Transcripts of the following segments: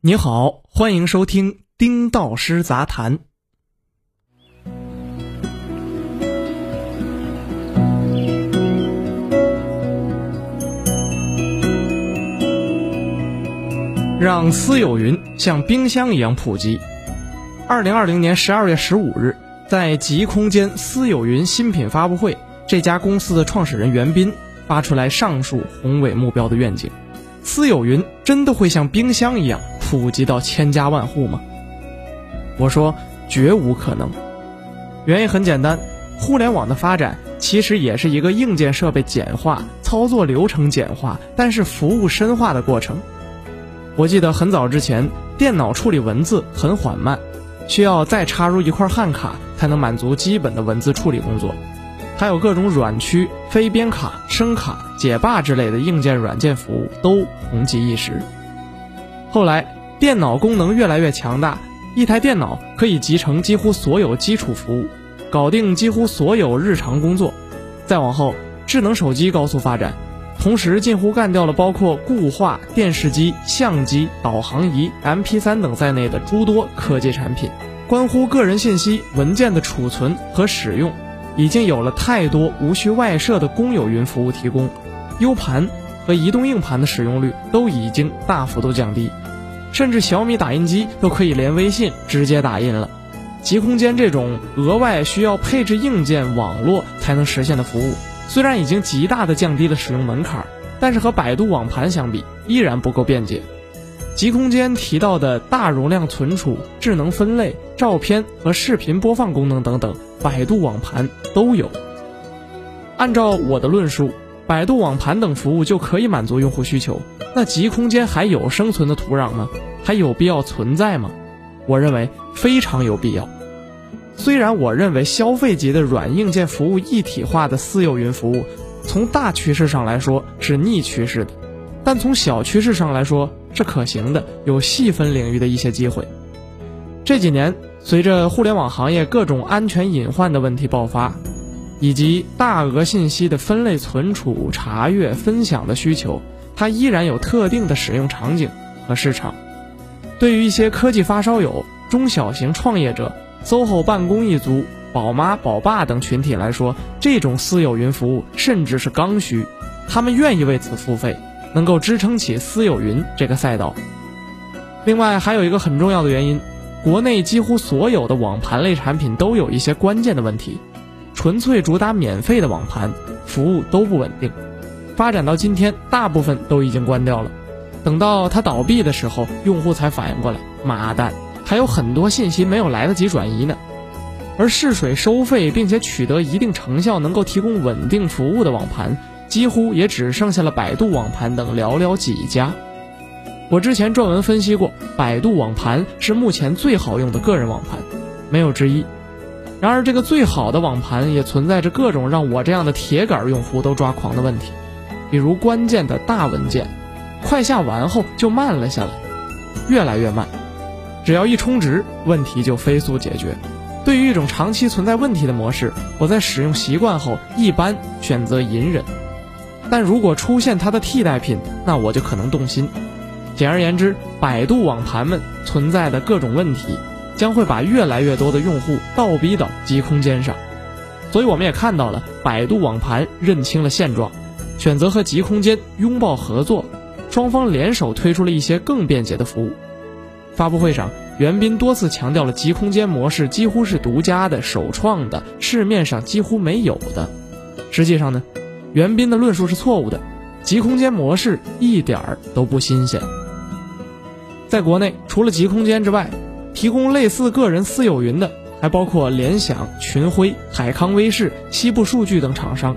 你好，欢迎收听丁道师杂谈。让私有云像冰箱一样普及。二零二零年十二月十五日，在极空间私有云新品发布会，这家公司的创始人袁斌发出来上述宏伟目标的愿景：私有云真的会像冰箱一样普及到千家万户吗？我说绝无可能。原因很简单，互联网的发展其实也是一个硬件设备简化、操作流程简化，但是服务深化的过程。我记得很早之前，电脑处理文字很缓慢，需要再插入一块汉卡才能满足基本的文字处理工作，还有各种软驱、非编卡、声卡、解霸之类的硬件软件服务都红极一时。后来，电脑功能越来越强大，一台电脑可以集成几乎所有基础服务，搞定几乎所有日常工作。再往后，智能手机高速发展。同时，近乎干掉了包括固话、电视机、相机、导航仪、MP3 等在内的诸多科技产品。关乎个人信息文件的储存和使用，已经有了太多无需外设的公有云服务提供。U 盘和移动硬盘的使用率都已经大幅度降低，甚至小米打印机都可以连微信直接打印了。极空间这种额外需要配置硬件网络才能实现的服务。虽然已经极大的降低了使用门槛，但是和百度网盘相比，依然不够便捷。极空间提到的大容量存储、智能分类、照片和视频播放功能等等，百度网盘都有。按照我的论述，百度网盘等服务就可以满足用户需求，那极空间还有生存的土壤吗？还有必要存在吗？我认为非常有必要。虽然我认为消费级的软硬件服务一体化的私有云服务，从大趋势上来说是逆趋势的，但从小趋势上来说是可行的，有细分领域的一些机会。这几年，随着互联网行业各种安全隐患的问题爆发，以及大额信息的分类、存储、查阅、分享的需求，它依然有特定的使用场景和市场。对于一些科技发烧友、中小型创业者。SOHO 办公一族、宝妈宝爸等群体来说，这种私有云服务甚至是刚需，他们愿意为此付费，能够支撑起私有云这个赛道。另外，还有一个很重要的原因，国内几乎所有的网盘类产品都有一些关键的问题，纯粹主打免费的网盘服务都不稳定，发展到今天，大部分都已经关掉了。等到它倒闭的时候，用户才反应过来，妈蛋！还有很多信息没有来得及转移呢，而试水收费并且取得一定成效，能够提供稳定服务的网盘，几乎也只剩下了百度网盘等寥寥几家。我之前撰文分析过，百度网盘是目前最好用的个人网盘，没有之一。然而，这个最好的网盘也存在着各种让我这样的铁杆用户都抓狂的问题，比如关键的大文件，快下完后就慢了下来，越来越慢。只要一充值，问题就飞速解决。对于一种长期存在问题的模式，我在使用习惯后一般选择隐忍。但如果出现它的替代品，那我就可能动心。简而言之，百度网盘们存在的各种问题，将会把越来越多的用户倒逼到极空间上。所以我们也看到了，百度网盘认清了现状，选择和极空间拥抱合作，双方联手推出了一些更便捷的服务。发布会上，袁斌多次强调了极空间模式几乎是独家的、首创的，市面上几乎没有的。实际上呢，袁斌的论述是错误的，极空间模式一点儿都不新鲜。在国内，除了极空间之外，提供类似个人私有云的还包括联想、群晖、海康威视、西部数据等厂商。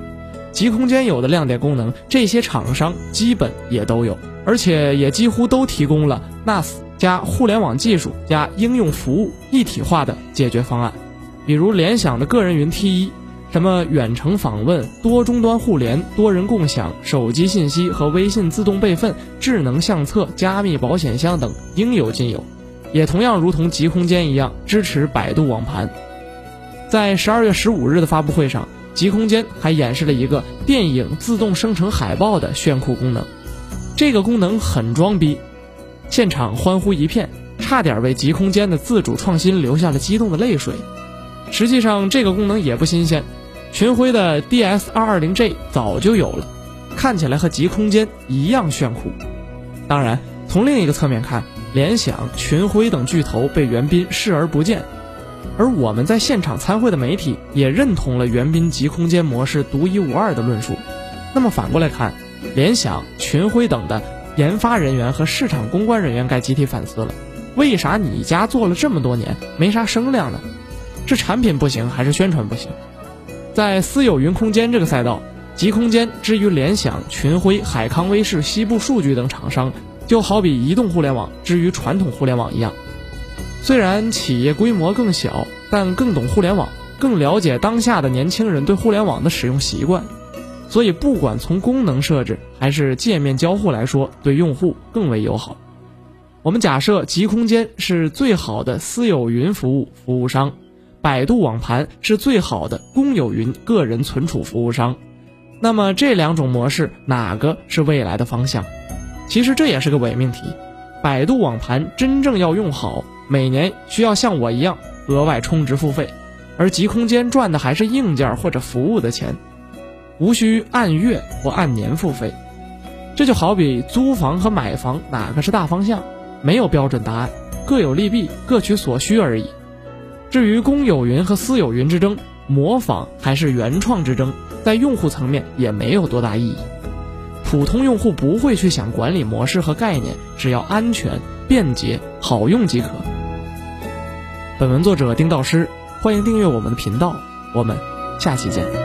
极空间有的亮点功能，这些厂商基本也都有，而且也几乎都提供了 NAS。加互联网技术加应用服务一体化的解决方案，比如联想的个人云 T 一，什么远程访问、多终端互联、多人共享、手机信息和微信自动备份、智能相册、加密保险箱等应有尽有，也同样如同极空间一样支持百度网盘。在十二月十五日的发布会上，极空间还演示了一个电影自动生成海报的炫酷功能，这个功能很装逼。现场欢呼一片，差点为极空间的自主创新留下了激动的泪水。实际上，这个功能也不新鲜，群晖的 DS220J 早就有了，看起来和极空间一样炫酷。当然，从另一个侧面看，联想、群晖等巨头被袁彬视而不见，而我们在现场参会的媒体也认同了袁彬极空间模式独一无二的论述。那么反过来看，联想、群晖等的研发人员和市场公关人员该集体反思了：为啥你家做了这么多年没啥声量呢？是产品不行，还是宣传不行？在私有云空间这个赛道，极空间之于联想、群晖、海康威视、西部数据等厂商，就好比移动互联网之于传统互联网一样。虽然企业规模更小，但更懂互联网，更了解当下的年轻人对互联网的使用习惯，所以不管从功能设置还是界面交互来说，对用户更为友好。我们假设极空间是最好的私有云服务服务商。百度网盘是最好的公有云个人存储服务商，那么这两种模式哪个是未来的方向？其实这也是个伪命题。百度网盘真正要用好，每年需要像我一样额外充值付费，而极空间赚的还是硬件或者服务的钱，无需按月或按年付费。这就好比租房和买房哪个是大方向？没有标准答案，各有利弊，各取所需而已。至于公有云和私有云之争，模仿还是原创之争，在用户层面也没有多大意义。普通用户不会去想管理模式和概念，只要安全、便捷、好用即可。本文作者丁道师，欢迎订阅我们的频道，我们下期见。